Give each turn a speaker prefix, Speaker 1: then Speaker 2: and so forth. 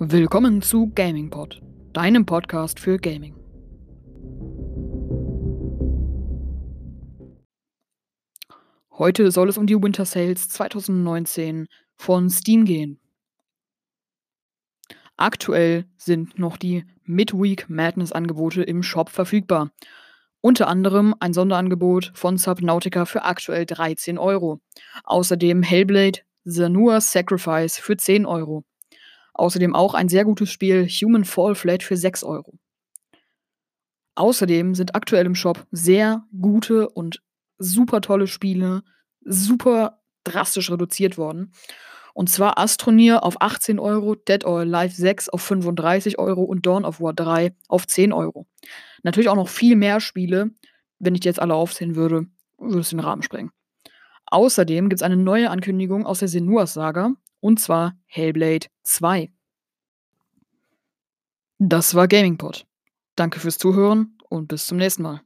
Speaker 1: Willkommen zu GamingPod, deinem Podcast für Gaming. Heute soll es um die Winter Sales 2019 von Steam gehen. Aktuell sind noch die Midweek Madness Angebote im Shop verfügbar. Unter anderem ein Sonderangebot von Subnautica für aktuell 13 Euro. Außerdem Hellblade Sanua Sacrifice für 10 Euro. Außerdem auch ein sehr gutes Spiel Human Fall Flat für 6 Euro. Außerdem sind aktuell im Shop sehr gute und super tolle Spiele super drastisch reduziert worden. Und zwar Astronier auf 18 Euro, Dead or Alive 6 auf 35 Euro und Dawn of War 3 auf 10 Euro. Natürlich auch noch viel mehr Spiele. Wenn ich die jetzt alle aufzählen würde, würde es den Rahmen sprengen. Außerdem gibt es eine neue Ankündigung aus der Senuas-Saga, und zwar Hellblade 2. Das war GamingPod. Danke fürs Zuhören und bis zum nächsten Mal.